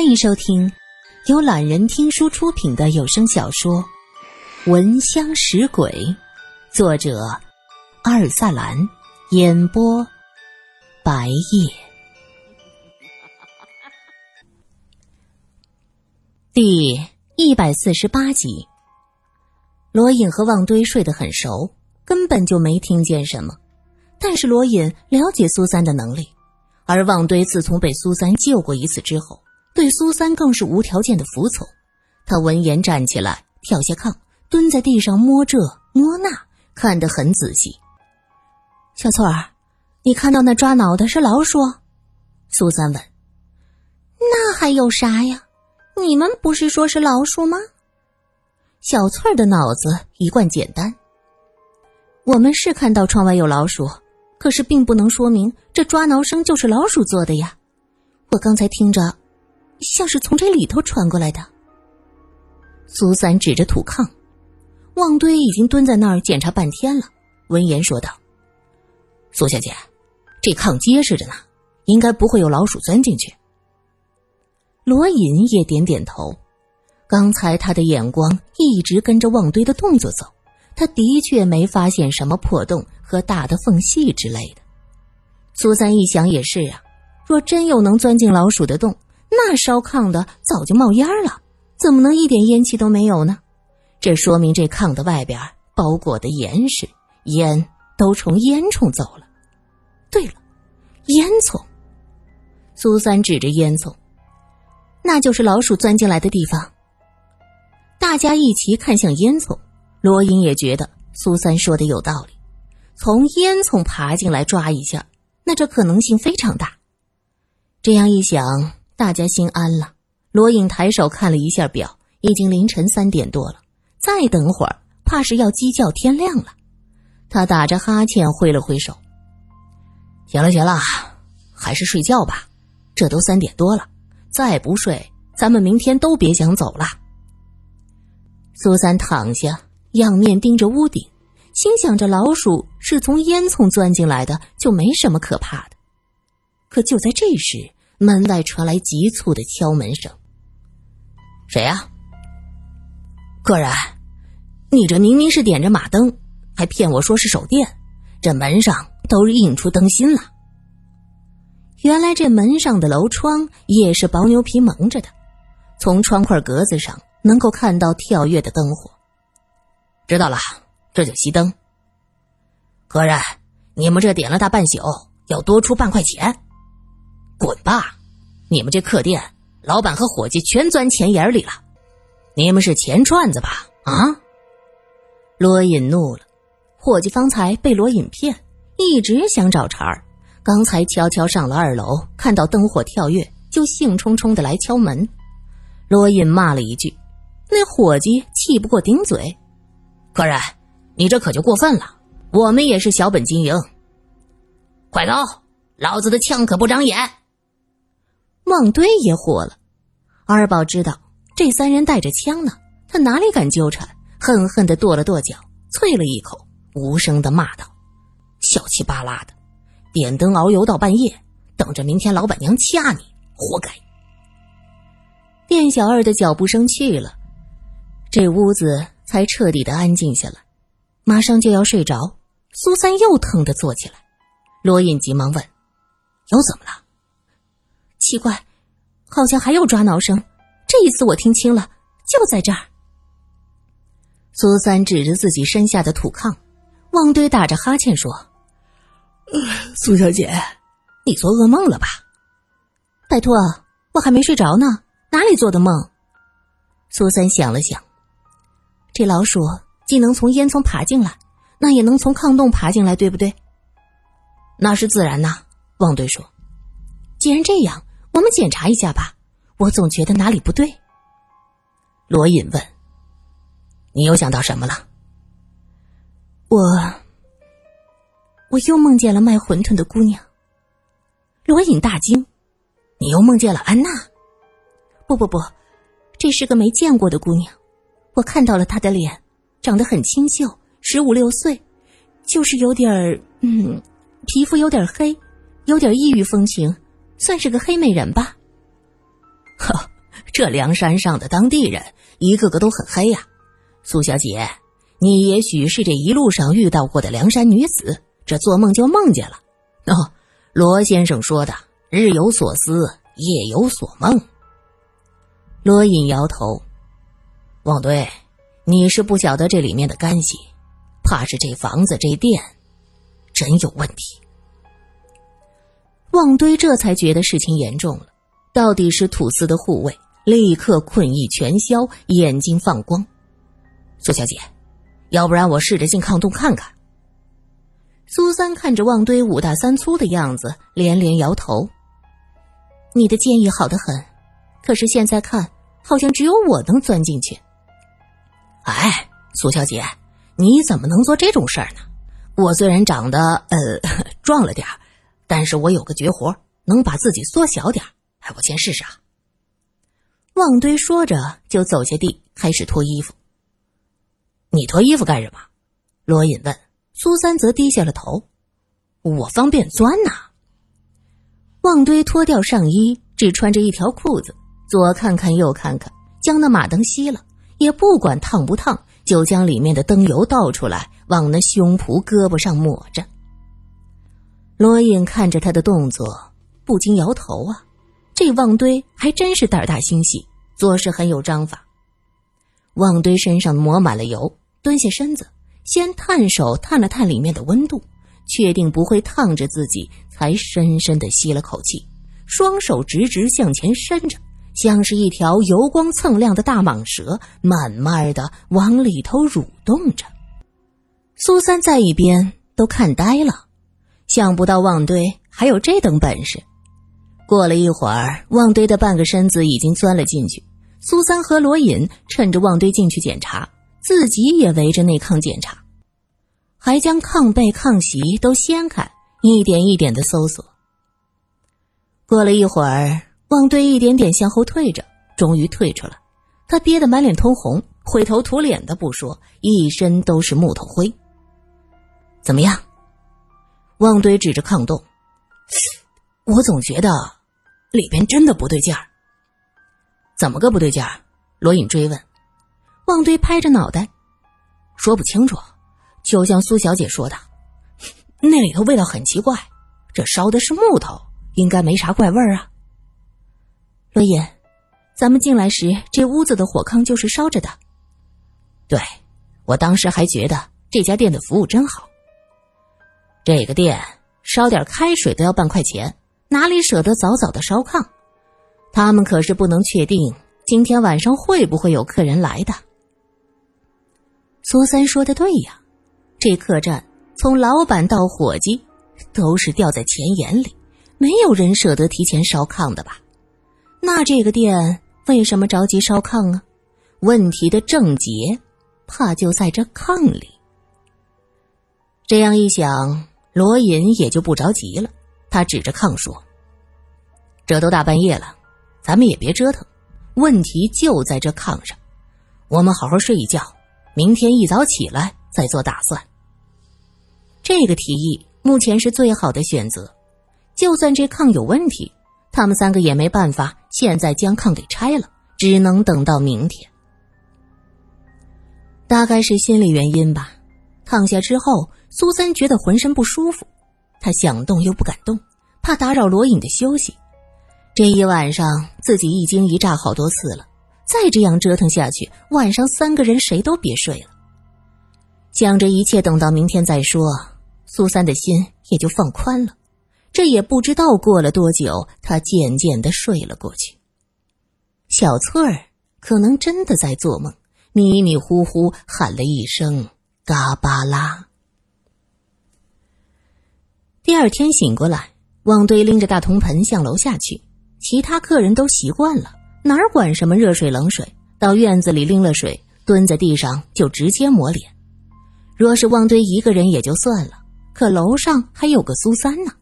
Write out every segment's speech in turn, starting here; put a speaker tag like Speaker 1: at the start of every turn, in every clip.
Speaker 1: 欢迎收听由懒人听书出品的有声小说《闻香识鬼》，作者阿尔萨兰，演播白夜。第一百四十八集，罗隐和旺堆睡得很熟，根本就没听见什么。但是罗隐了解苏三的能力，而旺堆自从被苏三救过一次之后。对苏三更是无条件的服从。他闻言站起来，跳下炕，蹲在地上摸这摸那，看得很仔细。小翠儿，你看到那抓挠的是老鼠？苏三问。
Speaker 2: 那还有啥呀？你们不是说是老鼠吗？
Speaker 1: 小翠儿的脑子一贯简单。我们是看到窗外有老鼠，可是并不能说明这抓挠声就是老鼠做的呀。我刚才听着。像是从这里头传过来的。苏三指着土炕，旺堆已经蹲在那儿检查半天了。闻言说道：“苏小姐，这炕结实着呢，应该不会有老鼠钻进去。”罗隐也点点头。刚才他的眼光一直跟着旺堆的动作走，他的确没发现什么破洞和大的缝隙之类的。苏三一想也是啊，若真有能钻进老鼠的洞。那烧炕的早就冒烟了，怎么能一点烟气都没有呢？这说明这炕的外边包裹的严实，烟都从烟囱走了。对了，烟囱。苏三指着烟囱，那就是老鼠钻进来的地方。大家一齐看向烟囱，罗隐也觉得苏三说的有道理，从烟囱爬进来抓一下，那这可能性非常大。这样一想。大家心安了。罗隐抬手看了一下表，已经凌晨三点多了。再等会儿，怕是要鸡叫天亮了。他打着哈欠，挥了挥手：“行了，行了，还是睡觉吧。这都三点多了，再不睡，咱们明天都别想走了。”苏三躺下，仰面盯着屋顶，心想着老鼠是从烟囱钻进来的，就没什么可怕的。可就在这时，门外传来急促的敲门声。谁呀？客人，你这明明是点着马灯，还骗我说是手电，这门上都印出灯芯了。原来这门上的楼窗也是薄牛皮蒙着的，从窗块格子上能够看到跳跃的灯火。知道了，这就熄灯。客人，你们这点了大半宿，要多出半块钱。滚吧！你们这客店老板和伙计全钻钱眼里了，你们是钱串子吧？啊！罗隐怒了，伙计方才被罗隐骗，一直想找茬儿。刚才悄悄上了二楼，看到灯火跳跃，就兴冲冲的来敲门。罗隐骂了一句，那伙计气不过顶嘴：“客人，你这可就过分了，我们也是小本经营。快走，老子的枪可不长眼。”旺堆也火了，二宝知道这三人带着枪呢，他哪里敢纠缠，恨恨的跺了跺脚，啐了一口，无声的骂道：“小气巴拉的，点灯熬油到半夜，等着明天老板娘掐你，活该！”店小二的脚步声去了，这屋子才彻底的安静下来。马上就要睡着，苏三又腾的坐起来，罗隐急忙问：“又怎么了？”奇怪，好像还有抓挠声。这一次我听清了，就在这儿。苏三指着自己身下的土炕，旺堆打着哈欠说：“
Speaker 3: 苏小姐，
Speaker 1: 你做噩梦了吧？”拜托，我还没睡着呢，哪里做的梦？苏三想了想，这老鼠既能从烟囱爬进来，那也能从炕洞爬进来，对不对？那是自然呐。旺堆说：“既然这样。”我们检查一下吧，我总觉得哪里不对。罗隐问：“你又想到什么了？”我，我又梦见了卖馄饨的姑娘。罗隐大惊：“你又梦见了安娜？”“不不不，这是个没见过的姑娘。我看到了她的脸，长得很清秀，十五六岁，就是有点儿……嗯，皮肤有点黑，有点异域风情。”算是个黑美人吧。
Speaker 3: 呵，
Speaker 1: 这梁山上的当地人一个个都很黑呀。苏小姐，你也许是这一路上遇到过的梁山女子，这做梦就梦见了。哦，罗先生说的‘日有所思，夜有所梦’。”罗隐摇头：“王队，你是不晓得这里面的干系，怕是这房子这店真有问题。”旺堆这才觉得事情严重了，到底是土司的护卫，立刻困意全消，眼睛放光。苏小姐，要不然我试着进炕洞看看。苏三看着旺堆五大三粗的样子，连连摇头。
Speaker 2: 你的建议好得很，可是现在看，好像只有我能钻进去。
Speaker 1: 哎，苏小姐，你怎么能做这种事儿呢？我虽然长得呃 壮了点儿。但是我有个绝活，能把自己缩小点哎，我先试试啊。
Speaker 2: 旺堆说着，就走下地，开始脱衣服。
Speaker 1: 你脱衣服干什么？罗隐问。苏三则低下了头。我方便钻呐。
Speaker 2: 旺堆脱掉上衣，只穿着一条裤子，左看看右看看，将那马灯熄了，也不管烫不烫，就将里面的灯油倒出来，往那胸脯、胳膊上抹着。罗隐看着他的动作，不禁摇头啊，这旺堆还真是胆大心细，做事很有章法。旺堆身上抹满了油，蹲下身子，先探手探了探里面的温度，确定不会烫着自己，才深深的吸了口气，双手直直向前伸着，像是一条油光蹭亮的大蟒蛇，慢慢的往里头蠕动着。苏三在一边都看呆了。想不到旺堆还有这等本事。过了一会儿，旺堆的半个身子已经钻了进去。苏三和罗隐趁着旺堆进去检查，自己也围着内炕检查，还将炕被、炕席都掀开，一点一点的搜索。过了一会儿，旺堆一点点向后退着，终于退出了。他憋得满脸通红，灰头土脸的不说，一身都是木头灰。怎么样？旺堆指着炕洞，我总觉得里边真的不对劲儿。
Speaker 1: 怎么个不对劲儿？罗隐追问。
Speaker 2: 旺堆拍着脑袋，
Speaker 1: 说不清楚。就像苏小姐说的，那里头味道很奇怪。这烧的是木头，应该没啥怪味儿啊。
Speaker 2: 罗隐，咱们进来时这屋子的火炕就是烧着的。
Speaker 1: 对，我当时还觉得这家店的服务真好。这个店烧点开水都要半块钱，哪里舍得早早的烧炕？他们可是不能确定今天晚上会不会有客人来的。
Speaker 2: 苏三说的对呀，这客栈从老板到伙计都是掉在钱眼里，没有人舍得提前烧炕的吧？那这个店为什么着急烧炕啊？问题的症结怕就在这炕里。
Speaker 1: 这样一想。罗隐也就不着急了，他指着炕说：“这都大半夜了，咱们也别折腾，问题就在这炕上。我们好好睡一觉，明天一早起来再做打算。”
Speaker 2: 这个提议目前是最好的选择。就算这炕有问题，他们三个也没办法现在将炕给拆了，只能等到明天。大概是心理原因吧，躺下之后。苏三觉得浑身不舒服，他想动又不敢动，怕打扰罗隐的休息。这一晚上自己一惊一乍好多次了，再这样折腾下去，晚上三个人谁都别睡了。想着一切等到明天再说，苏三的心也就放宽了。这也不知道过了多久，他渐渐的睡了过去。小翠儿可能真的在做梦，迷迷糊糊喊了一声“嘎巴拉”。第二天醒过来，旺堆拎着大铜盆向楼下去。其他客人都习惯了，哪管什么热水冷水，到院子里拎了水，蹲在地上就直接抹脸。若是旺堆一个人也就算了，可楼上还有个苏三呢。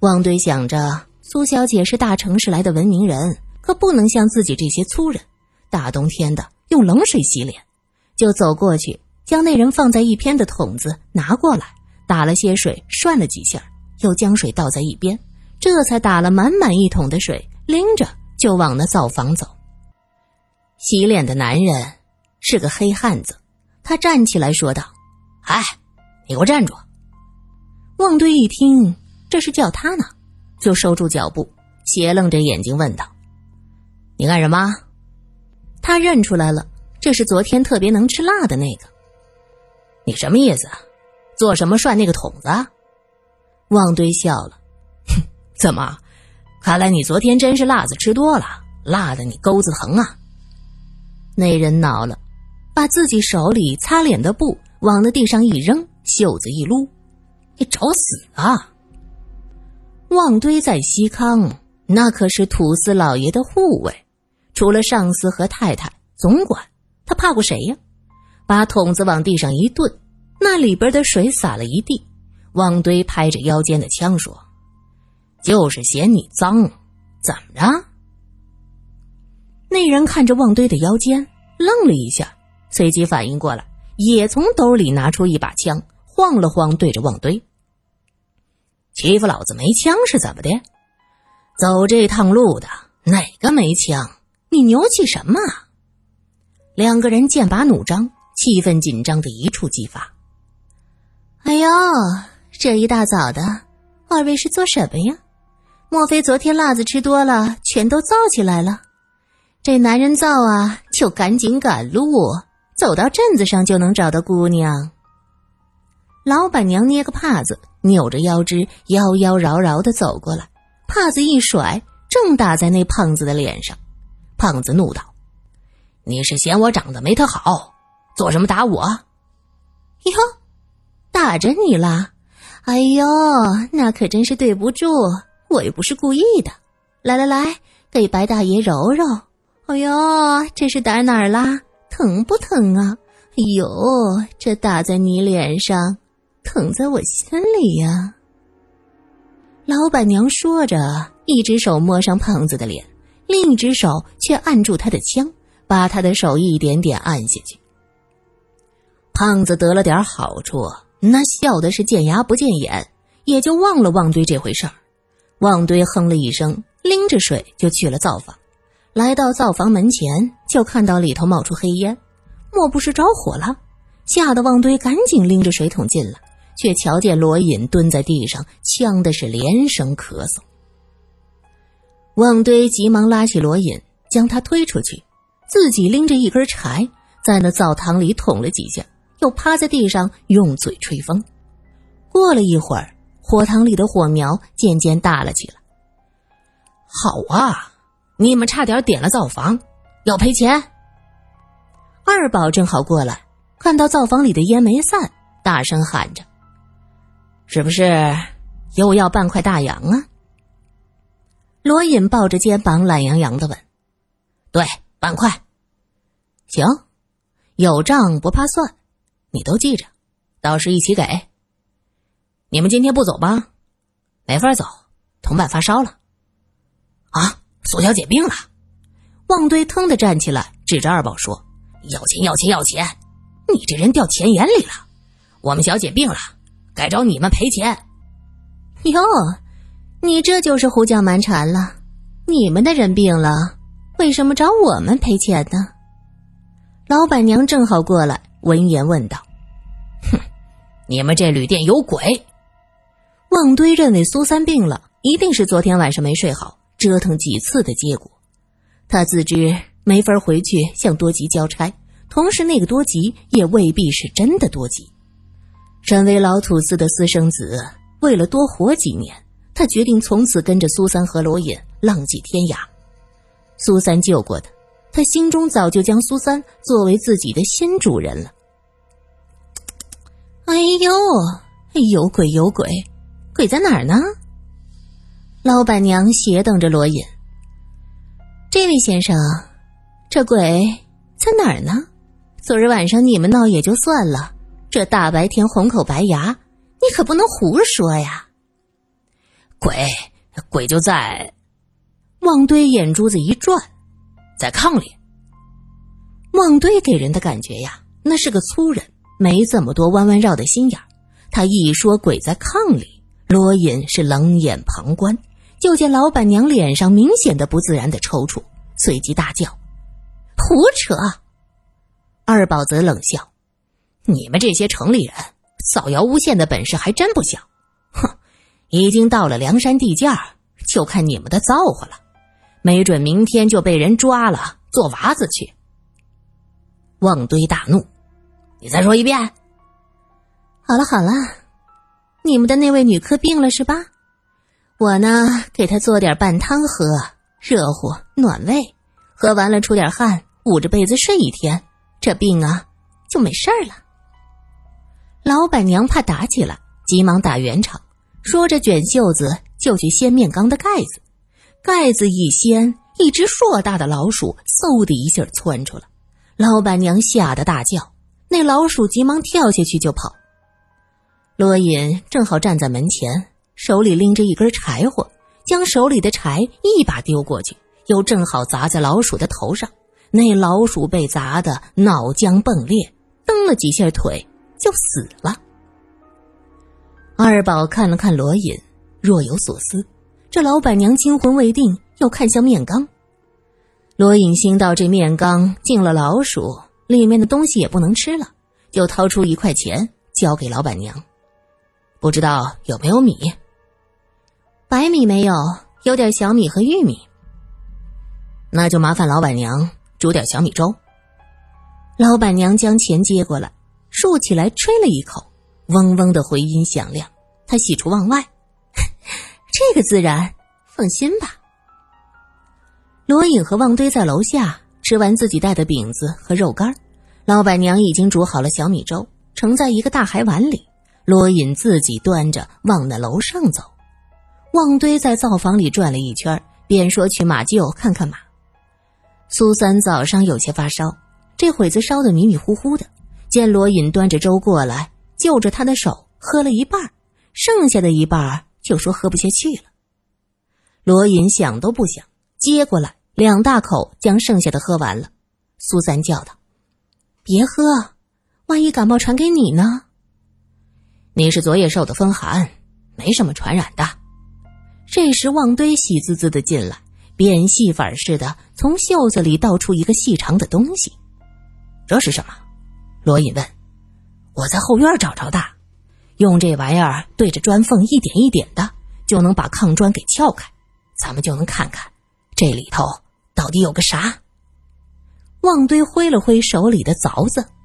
Speaker 2: 旺堆想着，苏小姐是大城市来的文明人，可不能像自己这些粗人，大冬天的用冷水洗脸，就走过去，将那人放在一边的桶子拿过来。打了些水，涮了几下，又将水倒在一边，这才打了满满一桶的水，拎着就往那灶房走。洗脸的男人是个黑汉子，他站起来说道：“哎，你给我站住！”
Speaker 1: 旺堆一听这是叫他呢，就收住脚步，斜愣着眼睛问道：“
Speaker 2: 你干什么？”
Speaker 1: 他认出来了，这是昨天特别能吃辣的那个。
Speaker 2: 你什么意思？做什么涮那个桶子？
Speaker 1: 旺堆笑了，
Speaker 2: 哼，怎么？看来你昨天真是辣子吃多了，辣的你钩子疼啊！
Speaker 1: 那人恼了，把自己手里擦脸的布往那地上一扔，袖子一撸：“
Speaker 2: 你找死啊！”
Speaker 1: 旺堆在西康，那可是土司老爷的护卫，除了上司和太太总管，他怕过谁呀？把桶子往地上一顿，那里边的水洒了一地。旺堆拍着腰间的枪说。
Speaker 2: 就是嫌你脏，怎么着？
Speaker 1: 那人看着旺堆的腰间，愣了一下，随即反应过来，也从兜里拿出一把枪，晃了晃，对着旺堆：“
Speaker 2: 欺负老子没枪是怎么的？走这趟路的哪个没枪？你牛气什么？”
Speaker 1: 两个人剑拔弩张，气氛紧张的一触即发。哎呦，这一大早的，二位是做什么呀？莫非昨天辣子吃多了，全都燥起来了？这男人燥啊，就赶紧赶路，走到镇子上就能找到姑娘。老板娘捏个帕子，扭着腰肢，妖妖娆娆的走过来，帕子一甩，正打在那胖子的脸上。胖子怒道：“
Speaker 2: 你是嫌我长得没他好，做什么打我？”
Speaker 1: 哟，打着你了？哎呦，那可真是对不住。我又不是故意的，来来来，给白大爷揉揉。哎呦，这是打哪儿啦？疼不疼啊？哎呦，这打在你脸上，疼在我心里呀。老板娘说着，一只手摸上胖子的脸，另一只手却按住他的枪，把他的手一点点按下去。胖子得了点好处，那笑的是见牙不见眼，也就忘了旺堆这回事儿。旺堆哼了一声，拎着水就去了灶房。来到灶房门前，就看到里头冒出黑烟，莫不是着火了？吓得旺堆赶紧拎着水桶进来，却瞧见罗隐蹲在地上，呛的是连声咳嗽。旺堆急忙拉起罗隐，将他推出去，自己拎着一根柴，在那灶堂里捅了几下，又趴在地上用嘴吹风。过了一会儿。火塘里的火苗渐渐大了起来。
Speaker 2: 好啊，你们差点点了灶房，要赔钱。
Speaker 1: 二宝正好过来，看到灶房里的烟没散，大声喊着：“
Speaker 2: 是不是又要半块大洋啊？”
Speaker 1: 罗隐抱着肩膀，懒洋洋的问：“
Speaker 2: 对，半块。
Speaker 1: 行，有账不怕算，你都记着，到时一起给。”
Speaker 2: 你们今天不走吧？
Speaker 1: 没法走，同伴发烧了。
Speaker 2: 啊，苏小姐病了。
Speaker 1: 旺堆腾的站起来，指着二宝说：“
Speaker 2: 要钱，要钱，要钱！你这人掉钱眼里了。我们小姐病了，该找你们赔钱。”
Speaker 1: 哟，你这就是胡搅蛮缠了。你们的人病了，为什么找我们赔钱呢？老板娘正好过来，闻言问道：“
Speaker 2: 哼，你们这旅店有鬼！”
Speaker 1: 旺堆认为苏三病了，一定是昨天晚上没睡好，折腾几次的结果。他自知没法回去向多吉交差，同时那个多吉也未必是真的多吉。身为老土司的私生子，为了多活几年，他决定从此跟着苏三和罗隐浪迹天涯。苏三救过他，他心中早就将苏三作为自己的新主人了。哎呦，有鬼有鬼！鬼在哪儿呢？老板娘斜瞪着罗隐。这位先生，这鬼在哪儿呢？昨日晚上你们闹也就算了，这大白天红口白牙，你可不能胡说呀！
Speaker 2: 鬼，鬼就在……
Speaker 1: 旺堆眼珠子一转，
Speaker 2: 在炕里。
Speaker 1: 旺堆给人的感觉呀，那是个粗人，没这么多弯弯绕的心眼他一说鬼在炕里。罗隐是冷眼旁观，就见老板娘脸上明显的不自然的抽搐，随即大叫：“胡扯！
Speaker 2: 二宝则冷笑：“你们这些城里人，造谣诬陷的本事还真不小。哼，已经到了梁山地界儿，就看你们的造化了。没准明天就被人抓了，做娃子去。”旺堆大怒：“你再说一遍！”
Speaker 1: 好了好了，你们的那位女客病了是吧？我呢，给她做点半汤喝，热乎暖胃，喝完了出点汗，捂着被子睡一天，这病啊就没事儿了。
Speaker 2: 老板娘怕打起来，急忙打圆场，说着卷袖子就去掀面缸的盖子，盖子一掀，一只硕大的老鼠嗖的一下窜出来，老板娘吓得大叫，那老鼠急忙跳下去就跑。罗隐正好站在门前。手里拎着一根柴火，将手里的柴一把丢过去，又正好砸在老鼠的头上。那老鼠被砸得脑浆迸裂，蹬了几下腿就死了。二宝看了看罗隐，若有所思。这老板娘惊魂未定，又看向面缸。罗隐心道：这面缸进了老鼠，里面的东西也不能吃了，就掏出一块钱交给老板娘。不知道有没有米？
Speaker 1: 白米没有，有点小米和玉米。
Speaker 2: 那就麻烦老板娘煮点小米粥。
Speaker 1: 老板娘将钱接过来，竖起来吹了一口，嗡嗡的回音响亮。她喜出望外，这个自然，放心吧。
Speaker 2: 罗隐和旺堆在楼下吃完自己带的饼子和肉干，老板娘已经煮好了小米粥，盛在一个大海碗里。罗隐自己端着往那楼上走。旺堆在灶房里转了一圈，便说去马厩看看马。苏三早上有些发烧，这会子烧得迷迷糊糊的，见罗隐端着粥过来，就着他的手喝了一半，剩下的一半就说喝不下去了。罗隐想都不想，接过来两大口，将剩下的喝完了。苏三叫道：“
Speaker 1: 别喝，万一感冒传给你呢？
Speaker 2: 你是昨夜受的风寒，没什么传染的。”这时，旺堆喜滋滋的进来，变戏法似的从袖子里倒出一个细长的东西。这是什么？罗隐问。我在后院找着的，用这玩意儿对着砖缝一点一点的，就能把炕砖给撬开。咱们就能看看这里头到底有个啥。旺堆挥了挥手里的凿子。